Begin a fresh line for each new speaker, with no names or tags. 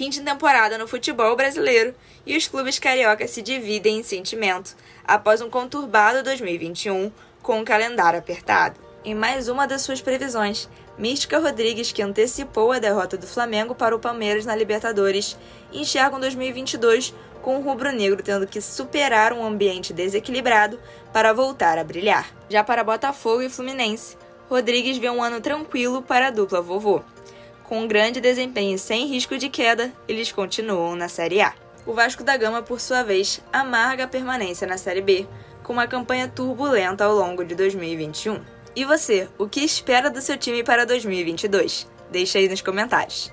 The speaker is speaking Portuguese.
Fim de temporada no futebol brasileiro e os clubes cariocas se dividem em sentimento após um conturbado 2021 com um calendário apertado. Em mais uma das suas previsões, Mística Rodrigues, que antecipou a derrota do Flamengo para o Palmeiras na Libertadores, enxerga um 2022 com o rubro-negro tendo que superar um ambiente desequilibrado para voltar a brilhar. Já para Botafogo e Fluminense, Rodrigues vê um ano tranquilo para a dupla vovô. Com um grande desempenho sem risco de queda, eles continuam na Série A. O Vasco da Gama, por sua vez, amarga a permanência na Série B, com uma campanha turbulenta ao longo de 2021. E você, o que espera do seu time para 2022? Deixe aí nos comentários.